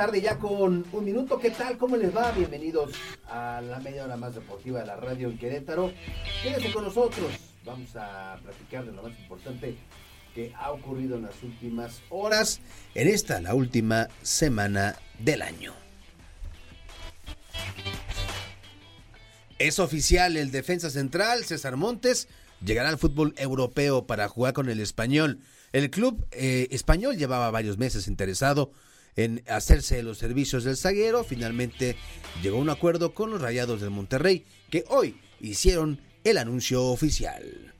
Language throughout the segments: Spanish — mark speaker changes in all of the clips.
Speaker 1: Tarde ya con un minuto. ¿Qué tal? ¿Cómo les va? Bienvenidos a la media hora más deportiva de la radio en Querétaro. Quédense con nosotros. Vamos a platicar de lo más importante que ha ocurrido en las últimas horas, en esta, la última semana del año. Es oficial, el defensa central, César Montes, llegará al fútbol europeo para jugar con el español. El club eh, español llevaba varios meses interesado en hacerse los servicios del zaguero, finalmente llegó a un acuerdo con los Rayados del Monterrey, que hoy hicieron el anuncio oficial.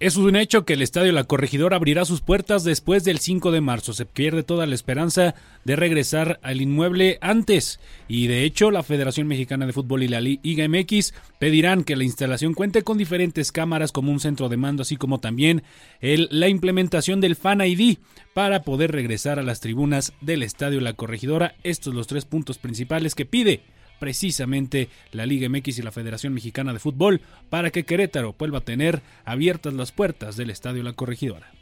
Speaker 2: Es un hecho que el Estadio La Corregidora abrirá sus puertas después del 5 de marzo. Se pierde toda la esperanza de regresar al inmueble antes. Y de hecho, la Federación Mexicana de Fútbol y la Liga MX pedirán que la instalación cuente con diferentes cámaras como un centro de mando, así como también la implementación del Fan ID para poder regresar a las tribunas del Estadio La Corregidora. Estos son los tres puntos principales que pide precisamente la Liga MX y la Federación Mexicana de Fútbol para que Querétaro vuelva a tener abiertas las puertas del Estadio La Corregidora.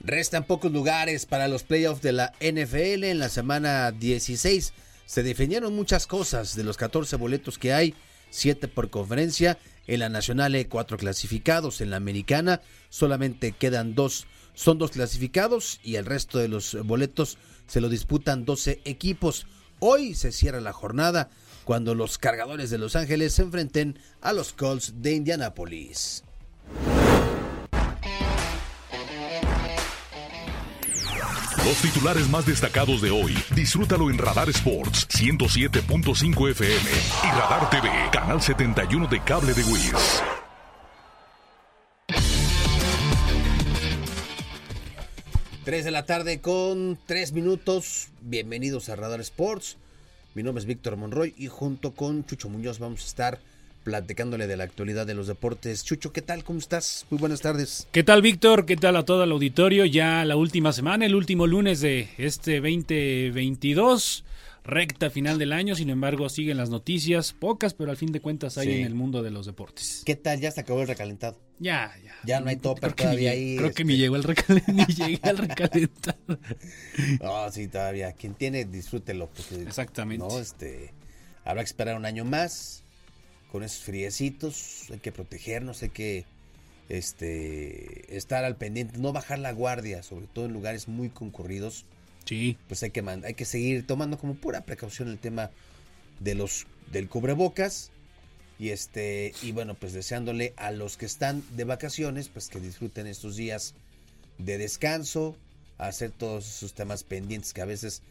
Speaker 1: Restan pocos lugares para los playoffs de la NFL en la semana 16. Se definieron muchas cosas de los 14 boletos que hay, 7 por conferencia. En la nacional hay 4 clasificados, en la americana solamente quedan 2, son 2 clasificados y el resto de los boletos se lo disputan 12 equipos. Hoy se cierra la jornada cuando los cargadores de Los Ángeles se enfrenten a los Colts de Indianapolis.
Speaker 3: Los titulares más destacados de hoy, disfrútalo en Radar Sports 107.5 FM y Radar TV, Canal 71 de cable de Wiz.
Speaker 1: Tres de la tarde con tres minutos. Bienvenidos a Radar Sports. Mi nombre es Víctor Monroy y junto con Chucho Muñoz vamos a estar platicándole de la actualidad de los deportes. Chucho, ¿qué tal? ¿Cómo estás? Muy buenas tardes.
Speaker 2: ¿Qué tal, Víctor? ¿Qué tal a todo el auditorio? Ya la última semana, el último lunes de este 2022 recta final del año, sin embargo siguen las noticias, pocas, pero al fin de cuentas hay en el mundo de los deportes.
Speaker 1: ¿Qué tal? Ya se acabó el recalentado.
Speaker 2: Ya, ya.
Speaker 1: Ya no hay topper todavía ahí.
Speaker 2: Creo que me este. llegó el recalentado, llegué al recalentado.
Speaker 1: No, sí, todavía. Quien tiene, disfrútelo.
Speaker 2: Exactamente.
Speaker 1: No, este, habrá que esperar un año más con esos friecitos, hay que protegernos, hay que este, estar al pendiente, no bajar la guardia, sobre todo en lugares muy concurridos
Speaker 2: Sí.
Speaker 1: Pues hay que, hay que seguir tomando como pura precaución el tema de los del cubrebocas. Y este, y bueno, pues deseándole a los que están de vacaciones, pues que disfruten estos días de descanso, hacer todos esos temas pendientes que a veces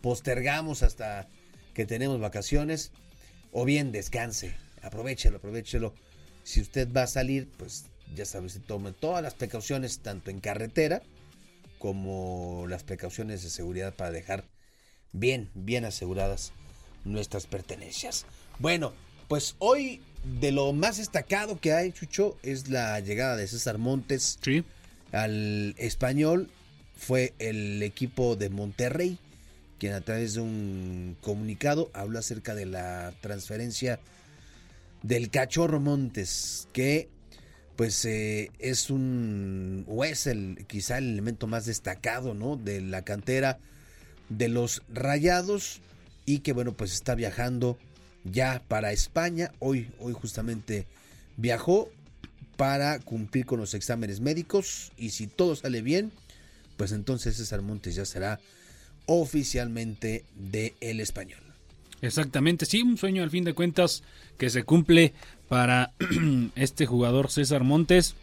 Speaker 1: postergamos hasta que tenemos vacaciones. O bien descanse, aprovechelo, aprovechelo. Si usted va a salir, pues ya sabes, tome todas las precauciones, tanto en carretera, como las precauciones de seguridad para dejar bien, bien aseguradas nuestras pertenencias. Bueno, pues hoy de lo más destacado que hay, Chucho, es la llegada de César Montes al español. Fue el equipo de Monterrey quien a través de un comunicado habló acerca de la transferencia del cachorro Montes, que pues eh, es un o es el quizá el elemento más destacado no de la cantera de los rayados y que bueno pues está viajando ya para España. Hoy hoy justamente viajó para cumplir con los exámenes médicos y si todo sale bien pues entonces César Montes ya será oficialmente de el español.
Speaker 2: Exactamente, sí, un sueño al fin de cuentas que se cumple para este jugador César Montes,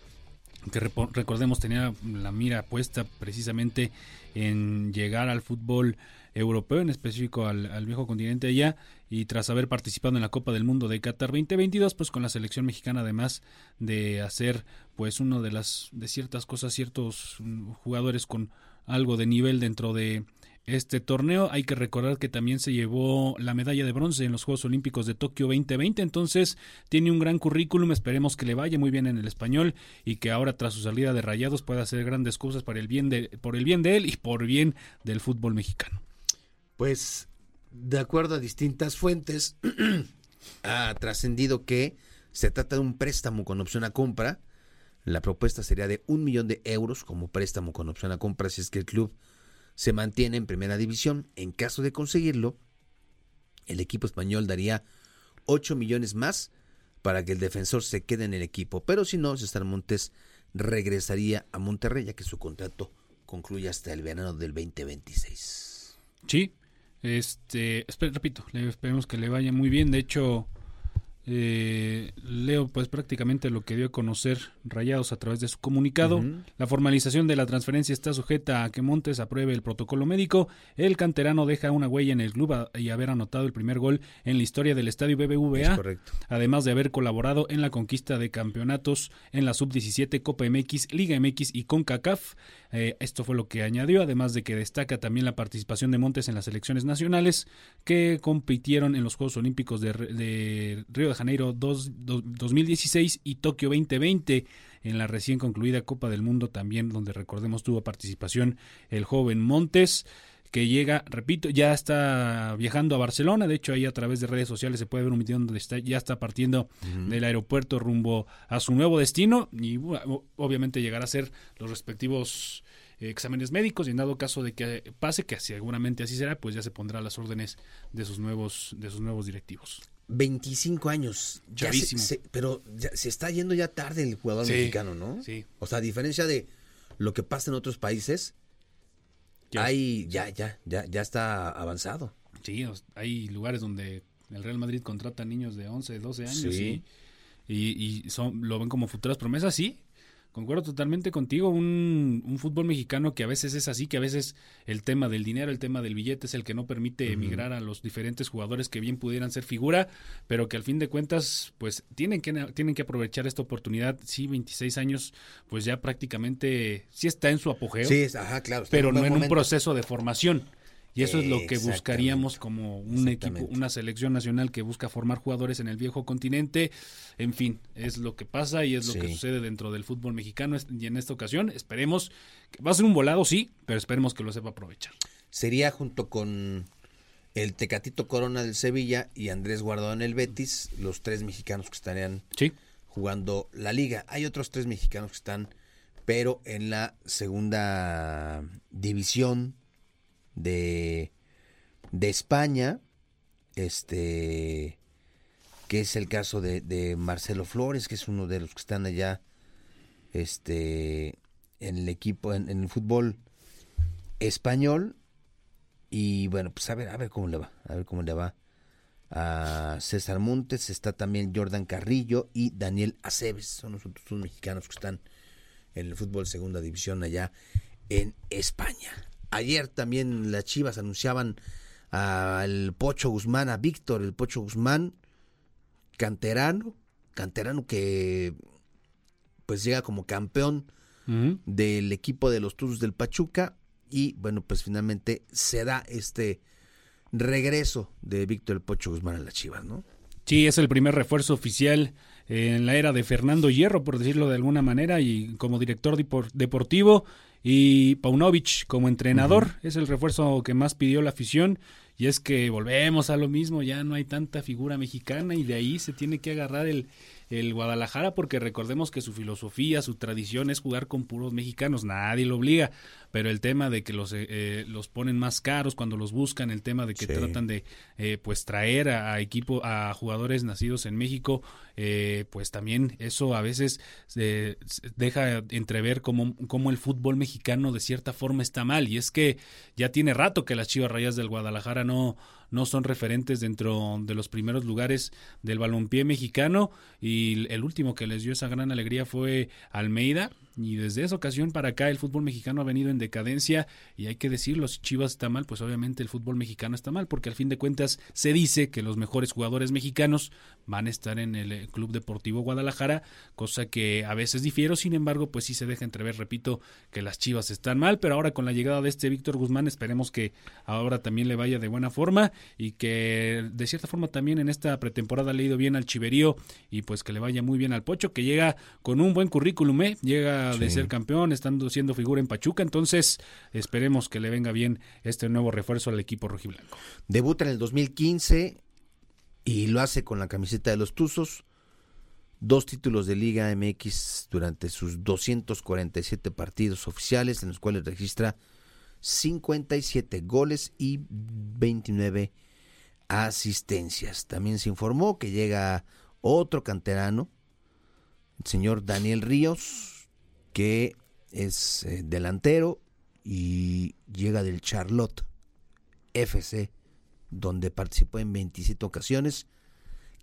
Speaker 2: que recordemos tenía la mira puesta precisamente en llegar al fútbol europeo, en específico al, viejo continente allá, y tras haber participado en la Copa del Mundo de Qatar 2022, pues con la selección mexicana además de hacer pues uno de las de ciertas cosas, ciertos mm, jugadores con algo de nivel dentro de este torneo. Hay que recordar que también se llevó la medalla de bronce en los Juegos Olímpicos de Tokio 2020, entonces tiene un gran currículum, esperemos que le vaya muy bien en el español y que ahora tras su salida de Rayados pueda hacer grandes cosas para el bien de, por el bien de él y por bien del fútbol mexicano.
Speaker 1: Pues de acuerdo a distintas fuentes ha trascendido que se trata de un préstamo con opción a compra. La propuesta sería de un millón de euros como préstamo con opción a compra si es que el club se mantiene en primera división. En caso de conseguirlo, el equipo español daría 8 millones más para que el defensor se quede en el equipo. Pero si no, César Montes regresaría a Monterrey, ya que su contrato concluye hasta el verano del 2026.
Speaker 2: Sí, este, repito, esperemos que le vaya muy bien. De hecho, eh, leo pues prácticamente lo que dio a conocer Rayados a través de su comunicado. La formalización de la transferencia está sujeta a que Montes apruebe el protocolo médico. El canterano deja una huella en el club y haber anotado el primer gol en la historia del estadio BBVA. Además de haber colaborado en la conquista de campeonatos en la sub-17, Copa MX, Liga MX y CONCACAF. Eh, esto fue lo que añadió, además de que destaca también la participación de Montes en las selecciones nacionales que compitieron en los Juegos Olímpicos de, de Río de Janeiro 2016 y Tokio 2020 en la recién concluida Copa del Mundo también, donde recordemos tuvo participación el joven Montes que llega, repito, ya está viajando a Barcelona, de hecho ahí a través de redes sociales se puede ver un video donde está, ya está partiendo del aeropuerto rumbo a su nuevo destino y obviamente llegará a ser los respectivos eh, exámenes médicos y en dado caso de que pase, que seguramente así será, pues ya se pondrá las órdenes de sus nuevos, de sus nuevos directivos.
Speaker 1: 25 años. pero se está yendo ya tarde el jugador mexicano, ¿no?
Speaker 2: Sí.
Speaker 1: O sea, a diferencia de lo que pasa en otros países, hay, ya, ya, ya, ya está avanzado.
Speaker 2: Sí, hay lugares donde el Real Madrid contrata niños de 11, 12 años y, y, son, lo ven como futuras promesas, sí, Concuerdo totalmente contigo, un, fútbol mexicano que a veces es así, que a veces el tema del dinero, el tema del billete es el que no permite emigrar a los diferentes jugadores que bien pudieran ser figura, pero que al fin de cuentas, pues tienen que, tienen que aprovechar esta oportunidad. Sí, 26 años, pues ya prácticamente sí está en su apogeo.
Speaker 1: Sí, ajá, claro.
Speaker 2: Pero no en un proceso de formación. Y eso es lo que buscaríamos como un equipo, una selección nacional que busca formar jugadores en el viejo continente. En fin, es lo que pasa y es lo que sucede dentro del fútbol mexicano. Y en esta ocasión esperemos, que va a ser un volado, sí, pero esperemos que lo sepa aprovechar.
Speaker 1: Sería junto con el Tecatito Corona del Sevilla y Andrés Guardado en el Betis, los tres mexicanos que estarían jugando la liga. Hay otros tres mexicanos que están, pero en la segunda división de, de España, este, que es el caso de, Marcelo Flores, que es uno de los que están allá, este, en el equipo, en, el fútbol español. Y bueno, pues a ver, a ver cómo le va, a ver cómo le va a César Montes, está también Jordan Carrillo y Daniel Aceves, son los otros mexicanos que están en el fútbol segunda división allá en España. Ayer también las Chivas anunciaban al Pocho Guzmán, a Víctor, el Pocho Guzmán, canterano, canterano que pues llega como campeón del equipo de los Tuzos del Pachuca y bueno, pues finalmente se da este regreso de Víctor el Pocho Guzmán a las Chivas, ¿no?
Speaker 2: Sí, es el primer refuerzo oficial en la era de Fernando Hierro, por decirlo de alguna manera, y como director deportivo y Paunovic como entrenador es el refuerzo que más pidió la afición. Y es que volvemos a lo mismo, ya no hay tanta figura mexicana y de ahí se tiene que agarrar el, el Guadalajara porque recordemos que su filosofía, su tradición es jugar con puros mexicanos, nadie lo obliga, pero el tema de que los, eh, eh, los ponen más caros cuando los buscan, el tema de que tratan de eh, pues traer a, equipo a jugadores nacidos en México, pues también eso a veces deja entrever cómo, cómo el fútbol mexicano de cierta forma está mal. Y es que ya tiene rato que las Chivas Rayas del Guadalajara no no son referentes dentro de los primeros lugares del balompié mexicano. Y el último que les dio esa gran alegría fue Almeida y desde esa ocasión para acá el fútbol mexicano ha venido en decadencia y hay que decirlo, si Chivas está mal, pues obviamente el fútbol mexicano está mal, porque al fin de cuentas se dice que los mejores jugadores mexicanos van a estar en el eh, Club Deportivo Guadalajara, cosa que a veces difiero, sin embargo, pues sí se deja entrever, repito, que las Chivas están mal, pero ahora con la llegada de este Víctor Guzmán esperemos que ahora también le vaya de buena forma y que de cierta forma también en esta pretemporada le ha ido bien al Chiverío y pues que le vaya muy bien al Pocho, que llega con un buen currículum, ¿eh? llega de ser campeón, estando siendo figura en Pachuca, entonces esperemos que le venga bien este nuevo refuerzo al equipo rojiblanco.
Speaker 1: Debuta en el 2015 y lo hace con la camiseta de los Tuzos, dos títulos de Liga MX durante sus 247 partidos oficiales, en los cuales registra 57 goles y 29 asistencias. También se informó que llega otro canterano, el señor Daniel Ríos, que es eh, delantero y llega del Charlotte FC, donde participó en 27 ocasiones,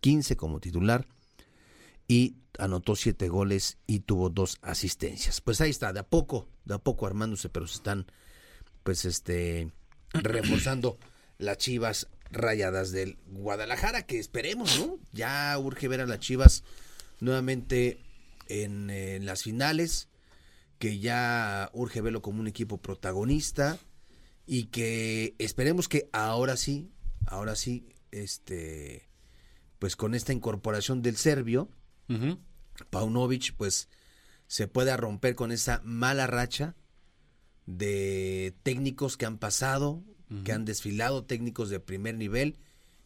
Speaker 1: 15 como titular y anotó 7 goles y tuvo dos asistencias. Pues ahí está, de a poco, de a poco armándose, pero se están pues este reforzando las Chivas rayadas del Guadalajara, que esperemos, ¿no? Ya urge ver a las Chivas nuevamente en, en las finales que ya urge verlo como un equipo protagonista y que esperemos que ahora sí, ahora sí, este, pues con esta incorporación del serbio, Paunovic, pues se pueda romper con esa mala racha de técnicos que han pasado, que han desfilado, técnicos de primer nivel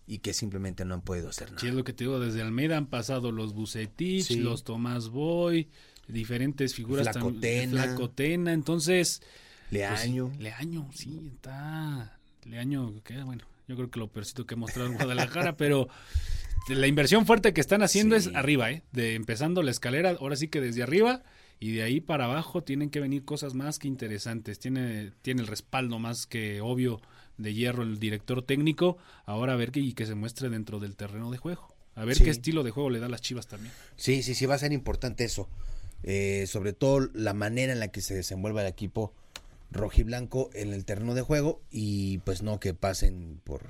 Speaker 1: y que simplemente no han podido hacer nada.
Speaker 2: Sí, es lo que te digo, desde Almeida han pasado los Bucetich, los Tomás Boy, diferentes figuras.
Speaker 1: Flacotena.
Speaker 2: Flacotena, entonces...
Speaker 1: Leaño.
Speaker 2: Pues, Leaño, sí, está... Leaño, que bueno, yo creo que lo peorcito que ha mostrado en Guadalajara, pero la inversión fuerte que están haciendo es arriba, ¿eh? De empezando la escalera, ahora sí que desde arriba y de ahí para abajo tienen que venir cosas más que interesantes. Tiene, tiene el respaldo más que obvio de hierro el director técnico. Ahora a ver que, y que se muestre dentro del terreno de juego. A ver qué estilo de juego le da las Chivas también.
Speaker 1: Sí, sí, sí, va a ser importante eso. Eh, sobre todo la manera en la que se desenvuelva el equipo rojiblanco en el terreno de juego y pues no que pasen por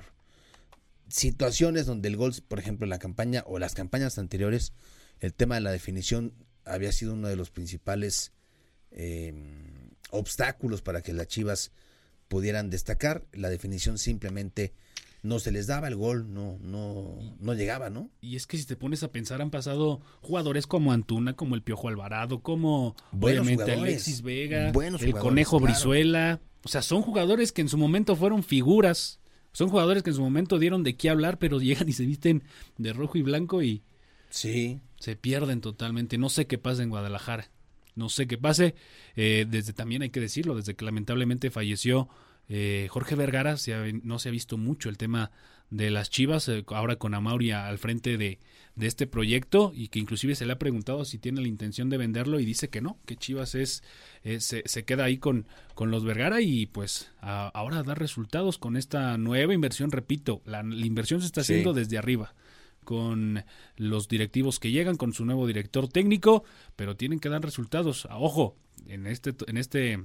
Speaker 1: situaciones donde el gol, por ejemplo, la campaña o las campañas anteriores, el tema de la definición había sido uno de los principales eh, obstáculos para que las Chivas pudieran destacar. La definición simplemente no se les daba el gol, no, no, no llegaba, ¿no?
Speaker 2: Y es que si te pones a pensar, han pasado jugadores como Antuna, como el Piojo Alvarado, como obviamente Alexis Vega, el Conejo Brizuela. O sea, son jugadores que en su momento fueron figuras. Son jugadores que en su momento dieron de qué hablar, pero llegan y se visten de rojo y blanco y
Speaker 1: sí.
Speaker 2: se pierden totalmente. No sé qué pasa en Guadalajara. No sé qué pase. Eh, desde también hay que decirlo, desde que lamentablemente falleció eh, Jorge Vergara no se ha visto mucho el tema de las Chivas, eh, ahora con Amauria al frente de, este proyecto y que inclusive se le ha preguntado si tiene la intención de venderlo y dice que no, que Chivas es, se, queda ahí con, con los Vergara y pues ahora da resultados con esta nueva inversión, repito, la, inversión se está haciendo desde arriba con los directivos que llegan, con su nuevo director técnico, pero tienen que dar resultados. Ojo, en este, en este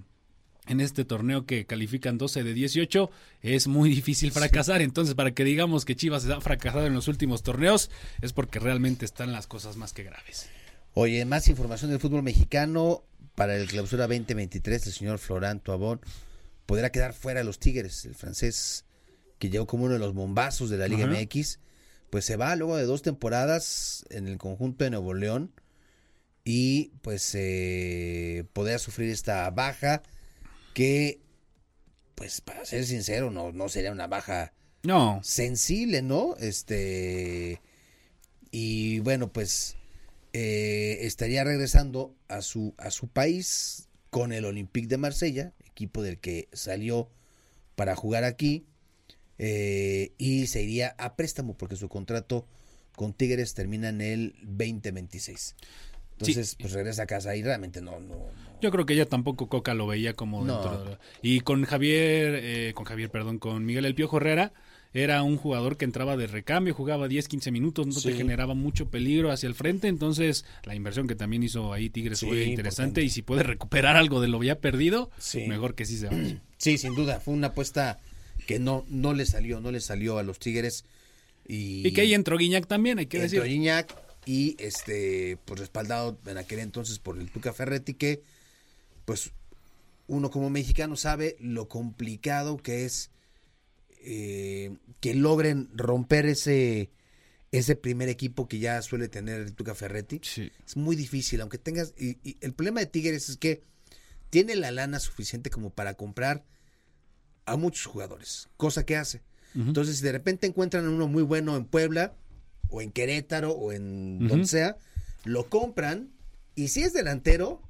Speaker 2: en este torneo que califican 12 de 18, es muy difícil fracasar. Entonces, para que digamos que Chivas ha fracasado en los últimos torneos, es porque realmente están las cosas más que graves.
Speaker 1: Oye, más información del fútbol mexicano. Para el clausura 2023, el señor Florán Tuabón podrá quedar fuera de los Tigres, el francés que llegó como uno de los bombazos de la Liga MX, pues se va luego de dos temporadas en el conjunto de Nuevo León y pues eh, podrá sufrir esta baja que, pues para ser sincero, no, no sería una baja
Speaker 2: no.
Speaker 1: sensible, ¿no? Este, y bueno, pues eh, estaría regresando a su, a su país con el Olympique de Marsella, equipo del que salió para jugar aquí, eh, y se iría a préstamo porque su contrato con Tigres termina en el 2026. Entonces, pues regresa a casa y realmente no, no,
Speaker 2: Yo creo que ella tampoco Coca lo veía como dentro Y con Javier, eh, con Javier, perdón, con Miguel El Piojo Herrera, era un jugador que entraba de recambio, jugaba 10, 15 minutos, no te generaba mucho peligro hacia el frente, entonces la inversión que también hizo ahí Tigres fue interesante y si puede recuperar algo de lo ya perdido, mejor que sí se vaya.
Speaker 1: Sí, sin duda, fue una apuesta que no, no le salió, no le salió a los Tigres. Y,
Speaker 2: que ahí entró Guiñac también, hay que decir.
Speaker 1: Entró Guiñac y este, pues respaldado en aquel entonces por el Tuca Ferretti, que pues uno como mexicano sabe lo complicado que es eh, que logren romper ese, ese primer equipo que ya suele tener el Tuca Ferretti. Es muy difícil, aunque tengas... Y, el problema de Tigres es que tiene la lana suficiente como para comprar a muchos jugadores, cosa que hace. Entonces, si de repente encuentran uno muy bueno en Puebla, o en Querétaro, o en donde sea, lo compran, y si es delantero,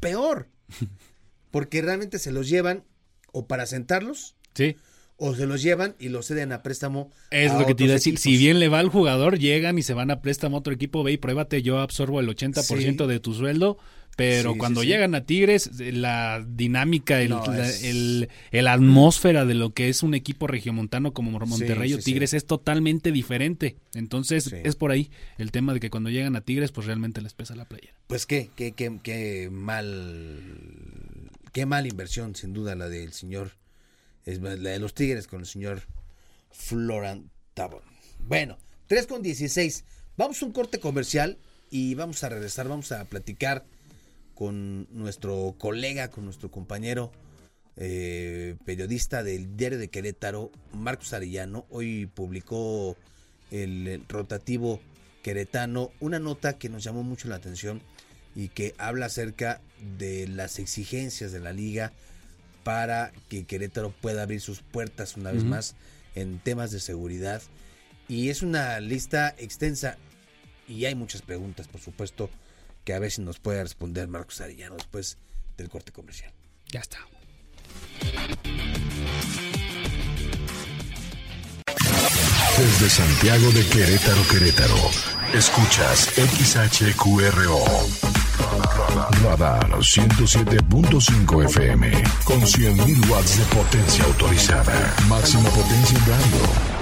Speaker 1: peor. Porque realmente se los llevan o para sentarlos.
Speaker 2: Sí
Speaker 1: o se los llevan y los ceden a préstamo.
Speaker 2: Es lo que te iba a decir. Si bien le va al jugador, llegan y se van a préstamo a otro equipo, ve y pruébate, yo absorbo el 80% de tu sueldo. Pero cuando llegan a Tigres, la dinámica, el, el, atmósfera de lo que es un equipo regiomontano como Monterrey o Tigres es totalmente diferente. Entonces es por ahí el tema de que cuando llegan a Tigres, pues realmente les pesa la playera.
Speaker 1: Pues qué, qué, qué, qué mal, qué mal inversión, sin duda, la del señor es la de los Tigres con el señor Florent Tabón. Bueno, 3 con 16. Vamos a un corte comercial y vamos a regresar, vamos a platicar con nuestro colega, con nuestro compañero eh, periodista del diario de Querétaro, Marcos Arellano. Hoy publicó el, rotativo queretano una nota que nos llamó mucho la atención y que habla acerca de las exigencias de la liga para que Querétaro pueda abrir sus puertas una vez más en temas de seguridad. Y es una lista extensa y hay muchas preguntas, por supuesto, que a ver si nos puede responder Marcos Arellano después del corte comercial.
Speaker 2: Ya está.
Speaker 3: Desde Santiago de Querétaro, Querétaro, escuchas XHQRO. Radar 107.5 FM con 100.000 watts de potencia autorizada. Máxima potencia en radio.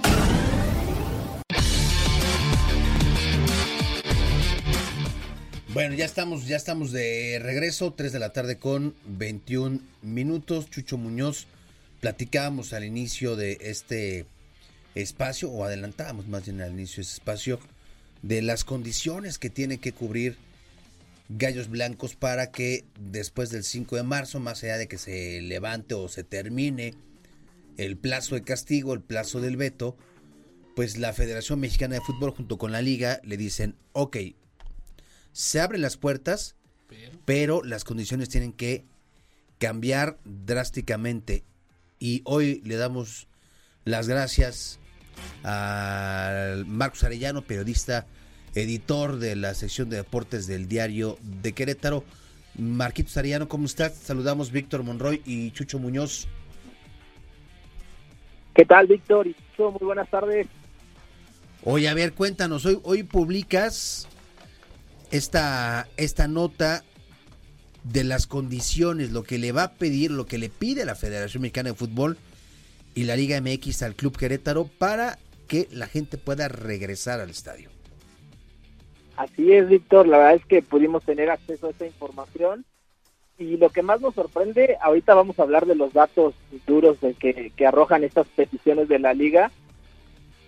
Speaker 1: Bueno, ya estamos, ya estamos de regreso, 3 de la tarde con 21 minutos. Chucho Muñoz, platicábamos al inicio de este espacio, o adelantábamos más bien al inicio de este espacio, de las condiciones que tiene que cubrir Gallos Blancos para que después del 5 de marzo, más allá de que se levante o se termine el plazo de castigo, el plazo del veto, pues la Federación Mexicana de Fútbol junto con la liga le dicen, ok, se abren las puertas, pero, las condiciones tienen que cambiar drásticamente. Y hoy le damos las gracias a Marcos Arellano, periodista, editor de la sección de deportes del diario de Querétaro. Marquitos Arellano, ¿cómo estás? Saludamos Víctor Monroy y Chucho Muñoz.
Speaker 4: ¿Qué tal, Víctor? Y Chucho, muy buenas tardes.
Speaker 1: Oye, a ver, cuéntanos, hoy, hoy publicas esta, esta nota de las condiciones, lo que le va a pedir, lo que le pide la Federación Mexicana de Fútbol y la Liga MX al Club Querétaro para que la gente pueda regresar al estadio.
Speaker 4: Así es, Víctor, la verdad es que pudimos tener acceso a esta información y lo que más nos sorprende, ahorita vamos a hablar de los datos duros de que, arrojan estas peticiones de la liga,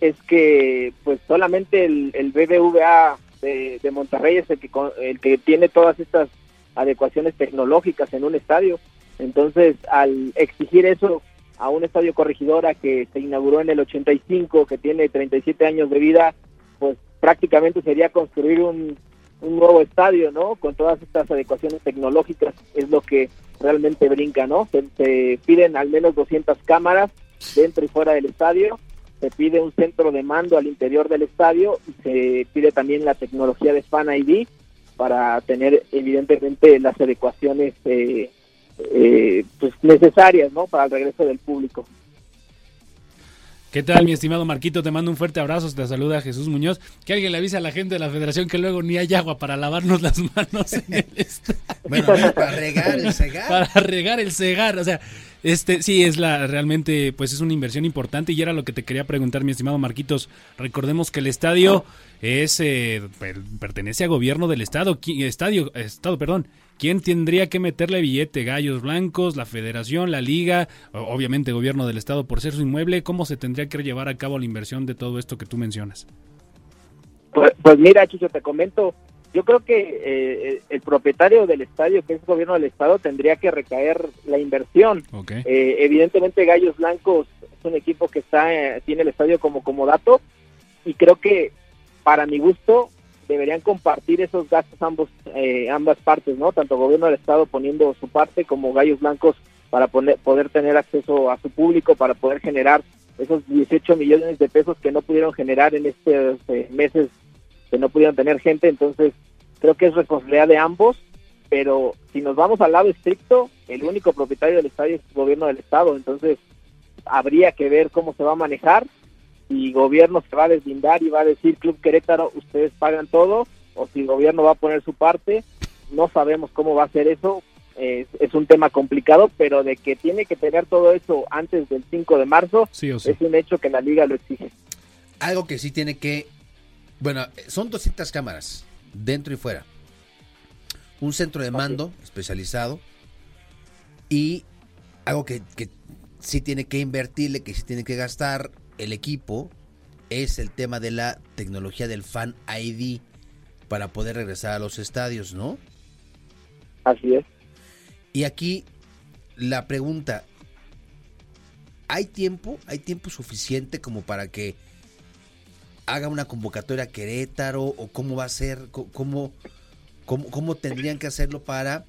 Speaker 4: es que pues solamente el, el BBVA de, Monterrey es el que, el que tiene todas estas adecuaciones tecnológicas en un estadio. Entonces, al exigir eso a un estadio corregidora que se inauguró en el 85, que tiene 37 años de vida, pues prácticamente sería construir un, un nuevo estadio, ¿no? Con todas estas adecuaciones tecnológicas, es lo que realmente brinca, ¿no? Se, se piden al menos 200 cámaras dentro y fuera del estadio se pide un centro de mando al interior del estadio y se pide también la tecnología de Fan ID para tener evidentemente las adecuaciones eh, eh, pues necesarias no para el regreso del público
Speaker 2: ¿Qué tal, mi estimado Marquito? Te mando un fuerte abrazo. Te saluda Jesús Muñoz. Que alguien le avise a la gente de la federación que luego ni hay agua para lavarnos las manos en el
Speaker 1: Bueno, para regar el cegar.
Speaker 2: Para regar el cegar. O sea, este sí es la realmente, pues es una inversión importante. Y era lo que te quería preguntar, mi estimado Marquitos. Recordemos que el estadio es eh, pertenece a gobierno del estado. Estadio, estado, perdón. ¿Quién tendría que meterle billete? ¿Gallos Blancos, la federación, la liga, obviamente gobierno del estado por ser su inmueble? ¿Cómo se tendría que llevar a cabo la inversión de todo esto que tú mencionas?
Speaker 4: Pues, pues mira, Chicho, te comento, yo creo que eh, el propietario del estadio, que es el gobierno del estado, tendría que recaer la inversión. Eh, evidentemente Gallos Blancos es un equipo que está eh, tiene el estadio como como dato y creo que para mi gusto deberían compartir esos gastos ambos eh, ambas partes, ¿no? Tanto gobierno del estado poniendo su parte como Gallos Blancos para poder tener acceso a su público, para poder generar esos 18 millones de pesos que no pudieron generar en estos eh, meses que no pudieron tener gente, entonces creo que es responsabilidad de ambos, pero si nos vamos al lado estricto, el único propietario del estadio es el gobierno del estado, entonces habría que ver cómo se va a manejar si gobierno se va a deslindar y va a decir Club Querétaro, ustedes pagan todo, o si el gobierno va a poner su parte, no sabemos cómo va a ser eso, es, un tema complicado, pero de que tiene que tener todo eso antes del 5 de marzo, es un hecho que la liga lo exige.
Speaker 1: Algo que sí tiene que, bueno, son 200 cámaras, dentro y fuera. Un centro de mando especializado y algo que, que sí tiene que invertirle, que sí tiene que gastar el equipo es el tema de la tecnología del Fan ID para poder regresar a los estadios, ¿no?
Speaker 4: Así es.
Speaker 1: Y aquí la pregunta, ¿hay tiempo? ¿Hay tiempo suficiente como para que haga una convocatoria Querétaro o cómo va a ser, cómo, cómo, cómo tendrían que hacerlo para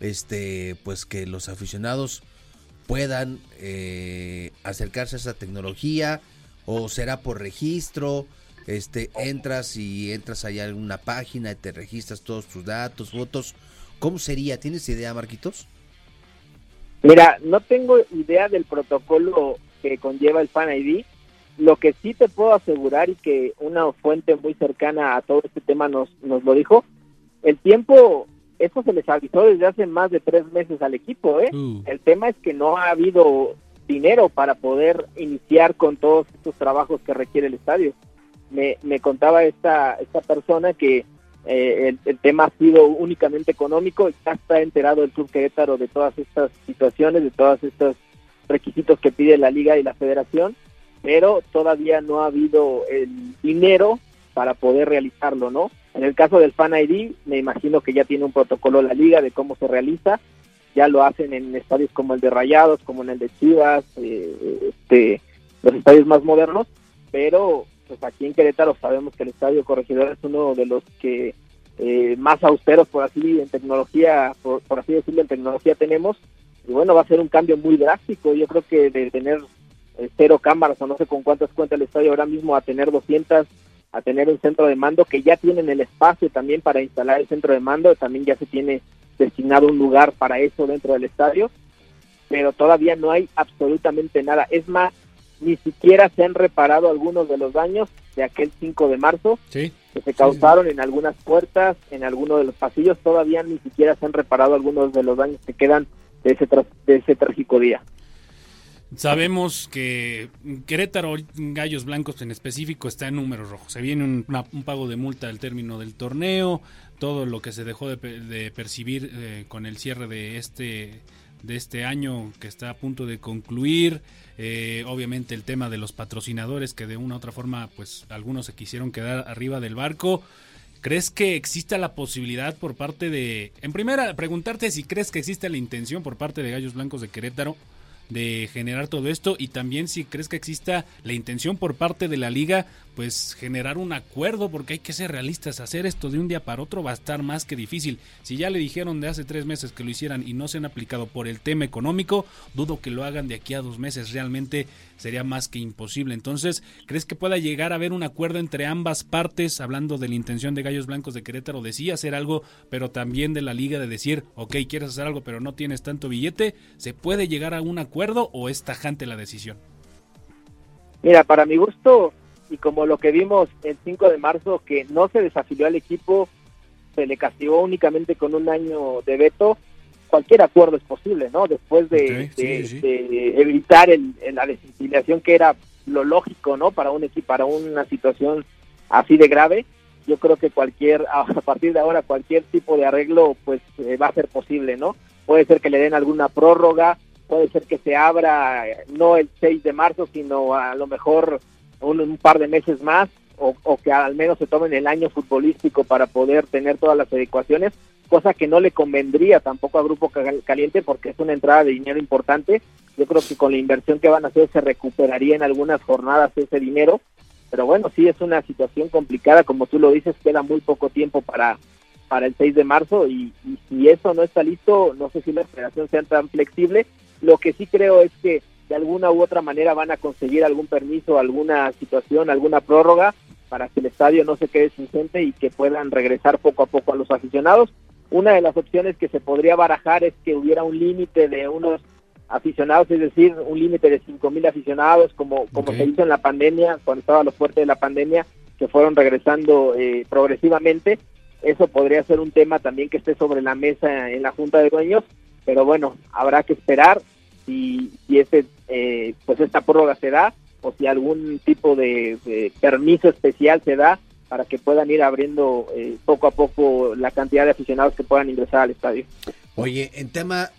Speaker 1: este pues que los aficionados puedan eh, acercarse a esa tecnología o será por registro este entras y entras allá en una página y te registras todos tus datos fotos. Cómo sería tienes idea Marquitos
Speaker 4: mira no tengo idea del protocolo que conlleva el Fan ID lo que sí te puedo asegurar y que una fuente muy cercana a todo este tema nos nos lo dijo el tiempo eso se les avisó desde hace más de tres meses al equipo. ¿eh? Uh. El tema es que no ha habido dinero para poder iniciar con todos estos trabajos que requiere el estadio. Me, me contaba esta, esta persona que eh, el, tema ha sido únicamente económico, ya está enterado el Club Querétaro de todas estas situaciones, de todos estos requisitos que pide la liga y la federación, pero todavía no ha habido el dinero para poder realizarlo, ¿no? En el caso del Fan ID, me imagino que ya tiene un protocolo la liga de cómo se realiza. Ya lo hacen en estadios como el de Rayados, como en el de Chivas, eh, este, los estadios más modernos. Pero pues aquí en Querétaro sabemos que el Estadio Corregidor es uno de los que eh, más austeros, por así en tecnología, por, así decirlo, en tecnología tenemos. Y bueno, va a ser un cambio muy drástico. Yo creo que de tener eh, cero cámaras o no sé con cuántas cuenta el estadio ahora mismo a tener 200 a tener un centro de mando que ya tienen el espacio también para instalar el centro de mando, también ya se tiene destinado un lugar para eso dentro del estadio, pero todavía no hay absolutamente nada. Es más, ni siquiera se han reparado algunos de los daños de aquel 5 de marzo que se causaron en algunas puertas, en algunos de los pasillos, todavía ni siquiera se han reparado algunos de los daños que quedan de ese, de ese trágico día.
Speaker 2: Sabemos que Querétaro, Gallos Blancos en específico, está en números rojos. Se viene un, pago de multa al término del torneo, todo lo que se dejó de, percibir eh, con el cierre de este, de este año que está a punto de concluir. Eh, obviamente el tema de los patrocinadores que de una u otra forma, pues algunos se quisieron quedar arriba del barco. ¿Crees que exista la posibilidad por parte de... En primera, preguntarte si crees que existe la intención por parte de Gallos Blancos de Querétaro de generar todo esto y también si crees que exista la intención por parte de la liga pues generar un acuerdo, porque hay que ser realistas, hacer esto de un día para otro va a estar más que difícil. Si ya le dijeron de hace tres meses que lo hicieran y no se han aplicado por el tema económico, dudo que lo hagan de aquí a dos meses, realmente sería más que imposible. Entonces, ¿crees que pueda llegar a haber un acuerdo entre ambas partes, hablando de la intención de Gallos Blancos de Querétaro de sí hacer algo, pero también de la liga de decir, ok, quieres hacer algo, pero no tienes tanto billete? ¿Se puede llegar a un acuerdo o es tajante la decisión?
Speaker 4: Mira, para mi gusto, y como lo que vimos el 5 de marzo, que no se desafilió al equipo, se le castigó únicamente con un año de veto, cualquier acuerdo es posible, ¿no? Después de, evitar el, la desafiliación que era lo lógico, ¿no? Para un equipo, para una situación así de grave, yo creo que cualquier, a partir de ahora, cualquier tipo de arreglo, pues eh, va a ser posible, ¿no? Puede ser que le den alguna prórroga, puede ser que se abra no el 6 de marzo, sino a lo mejor un, par de meses más o, que al menos se tomen el año futbolístico para poder tener todas las adecuaciones, cosa que no le convendría tampoco a Grupo Caliente porque es una entrada de dinero importante. Yo creo que con la inversión que van a hacer se recuperaría en algunas jornadas ese dinero, pero bueno, sí es una situación complicada, como tú lo dices, queda muy poco tiempo para para el 6 de marzo y, si eso no está listo, no sé si la federación sea tan flexible. Lo que sí creo es que de alguna u otra manera van a conseguir algún permiso, alguna situación, alguna prórroga para que el estadio no se quede sin gente y que puedan regresar poco a poco a los aficionados. Una de las opciones que se podría barajar es que hubiera un límite de unos aficionados, es decir, un límite de cinco mil aficionados, como, como se hizo en la pandemia, cuando estaba a los fuertes de la pandemia, que fueron regresando eh, progresivamente. Eso podría ser un tema también que esté sobre la mesa en la Junta de Dueños, pero bueno, habrá que esperar si, si este, eh, pues esta prórroga se da o si algún tipo de, permiso especial se da para que puedan ir abriendo eh, poco a poco la cantidad de aficionados que puedan ingresar al estadio.
Speaker 1: Oye, en tema,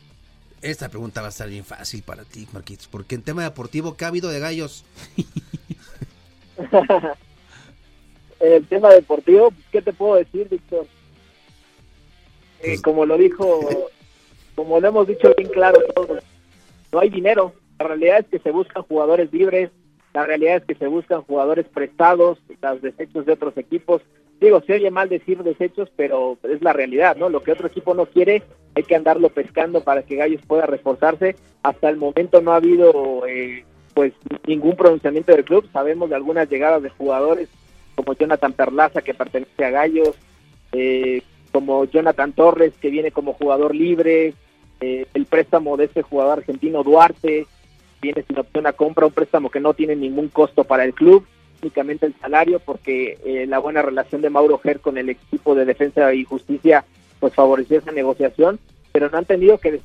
Speaker 1: esta pregunta va a estar bien fácil para ti, Marquitos, porque en tema deportivo, ¿qué ha habido de gallos?
Speaker 4: el tema deportivo, ¿qué te puedo decir, Víctor? Eh, pues como lo dijo, como lo hemos dicho bien claro todos, no hay dinero. La realidad es que se buscan jugadores libres, la realidad es que se buscan jugadores prestados, los desechos de otros equipos. Digo, se oye mal decir desechos, pero es la realidad, ¿no? Lo que otro equipo no quiere, hay que andarlo pescando para que Gallos pueda reforzarse. Hasta el momento no ha habido, eh, pues, ningún pronunciamiento del club. Sabemos de algunas llegadas de jugadores como Jonathan Perlaza, que pertenece a Gallos, eh, como Jonathan Torres, que viene como jugador libre, eh, el préstamo de ese jugador argentino Duarte viene sin opción a compra, un préstamo que no tiene ningún costo para el club, únicamente el salario, porque eh, la buena relación de Mauro Ger con el equipo de defensa y justicia pues favoreció esa negociación, pero no han tenido que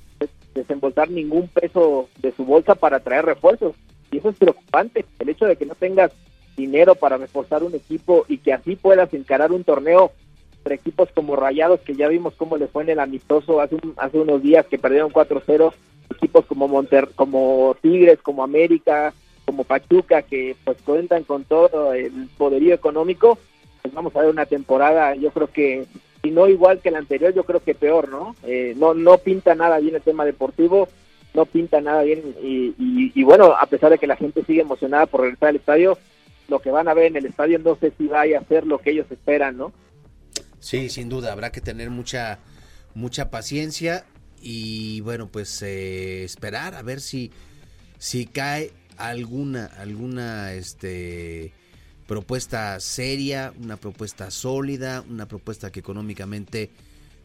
Speaker 4: desembolsar ningún peso de su bolsa para traer refuerzos. Y eso es preocupante, el hecho de que no tengas dinero para reforzar un equipo y que así puedas encarar un torneo equipos como Rayados, que ya vimos cómo le fue en el amistoso hace, hace unos días que perdieron 4-0, equipos como Monter, como Tigres, como América, como Pachuca, que pues cuentan con todo el poderío económico, pues vamos a ver una temporada, yo creo que, si no igual que la anterior, yo creo que peor, ¿no? Eh, no, no pinta nada bien el tema deportivo, no pinta nada bien y, y, bueno, a pesar de que la gente sigue emocionada por regresar al estadio, lo que van a ver en el estadio no sé si vaya a ser lo que ellos esperan, ¿no?
Speaker 1: Sí, sin duda, habrá que tener mucha, mucha paciencia y bueno, pues eh, esperar a ver si, si cae alguna, alguna este, propuesta seria, una propuesta sólida, una propuesta que económicamente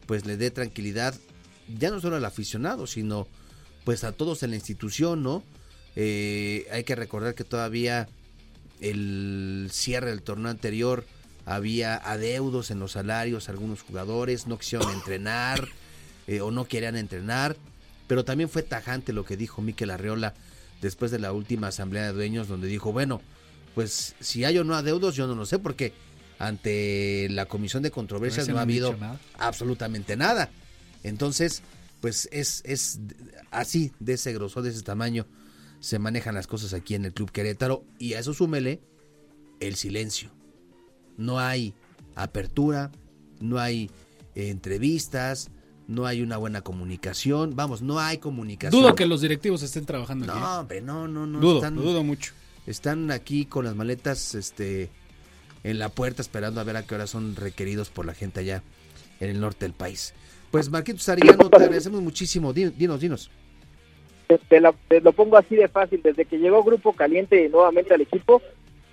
Speaker 1: pues le dé tranquilidad, ya no solo al aficionado, sino pues a todos en la institución, ¿no? Eh, hay que recordar que todavía el cierre del torneo anterior había adeudos en los salarios, algunos jugadores no quisieron entrenar eh, o no querían entrenar, pero también fue tajante lo que dijo Miquel Arreola después de la última asamblea de dueños donde dijo, bueno, pues si hay o no adeudos yo no lo sé porque ante la comisión de controversias no ha habido absolutamente nada. Entonces, pues es, es así, de ese grosor, de ese tamaño, se manejan las cosas aquí en el Club Querétaro y a eso súmele el silencio no hay apertura, no hay eh, entrevistas, no hay una buena comunicación, vamos, no hay comunicación.
Speaker 2: Dudo que los directivos estén trabajando
Speaker 1: no,
Speaker 2: aquí.
Speaker 1: No, hombre, no, no, no.
Speaker 2: Dudo, dudo mucho.
Speaker 1: Están aquí con las maletas, este, en la puerta esperando a ver a qué hora son requeridos por la gente allá en el norte del país. Pues Marquitos Arellano, te agradecemos muchísimo. Dinos, dinos.
Speaker 4: Te, lo pongo así de fácil. Desde que llegó Grupo Caliente nuevamente al equipo,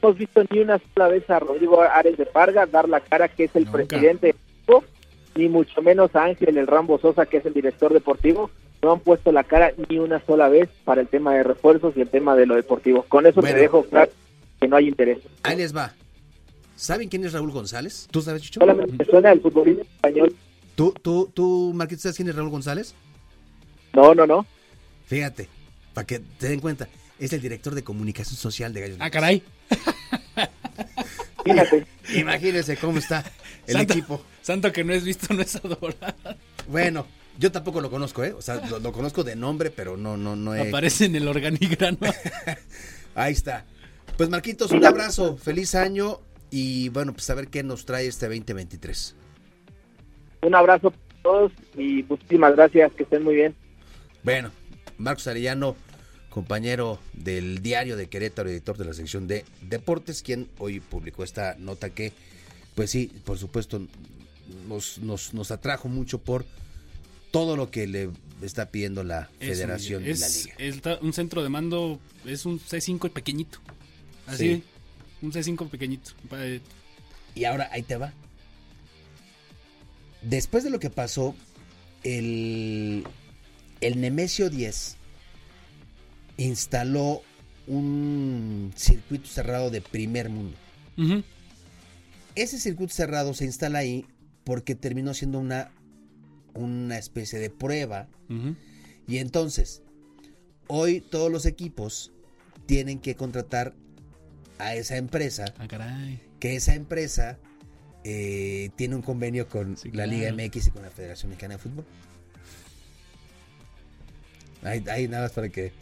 Speaker 4: hemos visto ni una sola vez a Rodrigo Ares de Parga dar la cara que es el presidente del equipo, ni mucho menos a Ángel El Rambo Sosa, que es el director deportivo. No han puesto la cara ni una sola vez para el tema de refuerzos y el tema de lo deportivo. Con eso te dejo claro que no hay interés.
Speaker 1: Ahí les va. ¿Saben quién es Raúl González? ¿Tú sabes, Chicho?
Speaker 4: Solamente suena el futbolista español.
Speaker 1: ¿Tú, tú, tú, Marquito, sabes quién es Raúl González?
Speaker 4: No, no, no.
Speaker 1: Fíjate, para que te den cuenta, es el director de comunicación social de Gallos.
Speaker 2: Ah, caray.
Speaker 1: Fíjate. Imagínense cómo está el equipo.
Speaker 2: Santo que no es visto, no es adorado.
Speaker 1: Bueno, yo tampoco lo conozco, ¿eh? O sea, lo, conozco de nombre, pero no, no, no
Speaker 2: Aparece en el organigrama.
Speaker 1: Ahí está. Pues Marquitos, un abrazo, feliz año y bueno, pues a ver qué nos trae este 2023.
Speaker 4: Un abrazo a todos y muchísimas gracias, que estén muy bien.
Speaker 1: Bueno, Marcos Arellano, compañero del diario de Querétaro, editor de la sección de deportes, quien hoy publicó esta nota que, pues sí, por supuesto, nos, nos, nos atrajo mucho por todo lo que le está pidiendo la federación
Speaker 2: y
Speaker 1: la
Speaker 2: liga. un centro de mando, es un C5 pequeñito. Así, un C5 pequeñito.
Speaker 1: Y ahora ahí te va. Después de lo que pasó, el, el Nemesio 10 instaló un circuito cerrado de primer mundo. Ese circuito cerrado se instala ahí porque terminó siendo una, una especie de prueba. Y entonces, hoy todos los equipos tienen que contratar a esa empresa.
Speaker 2: Ah,
Speaker 1: que esa empresa eh, tiene un convenio con la Liga MX y con la Federación Mexicana de Fútbol. Ahí, nada más para que.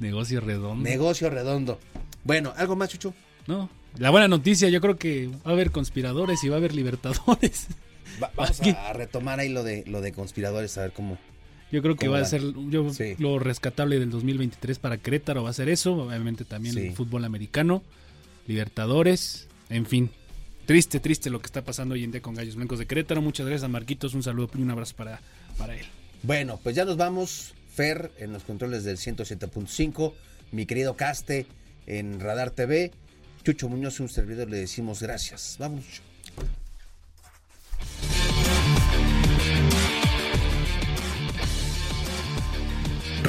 Speaker 2: Negocio redondo.
Speaker 1: Negocio redondo. Bueno, ¿algo más, Chucho?
Speaker 2: No. La buena noticia, yo creo que va a haber conspiradores y va a haber libertadores.
Speaker 1: vamos a retomar ahí lo de lo de conspiradores, a ver cómo.
Speaker 2: Yo creo que va a ser yo, lo rescatable del 2023 para Querétaro, va a ser eso. Obviamente también el fútbol americano, Libertadores, en fin. Triste, triste lo que está pasando hoy en día con Gallos Blancos de Querétaro. Muchas gracias a Marquitos, un saludo y un abrazo para, para él.
Speaker 1: Bueno, pues ya nos vamos. En los controles del 107.5. Mi querido Caste en Radar TV. Chucho Muñoz, un servidor, le decimos gracias. Vamos.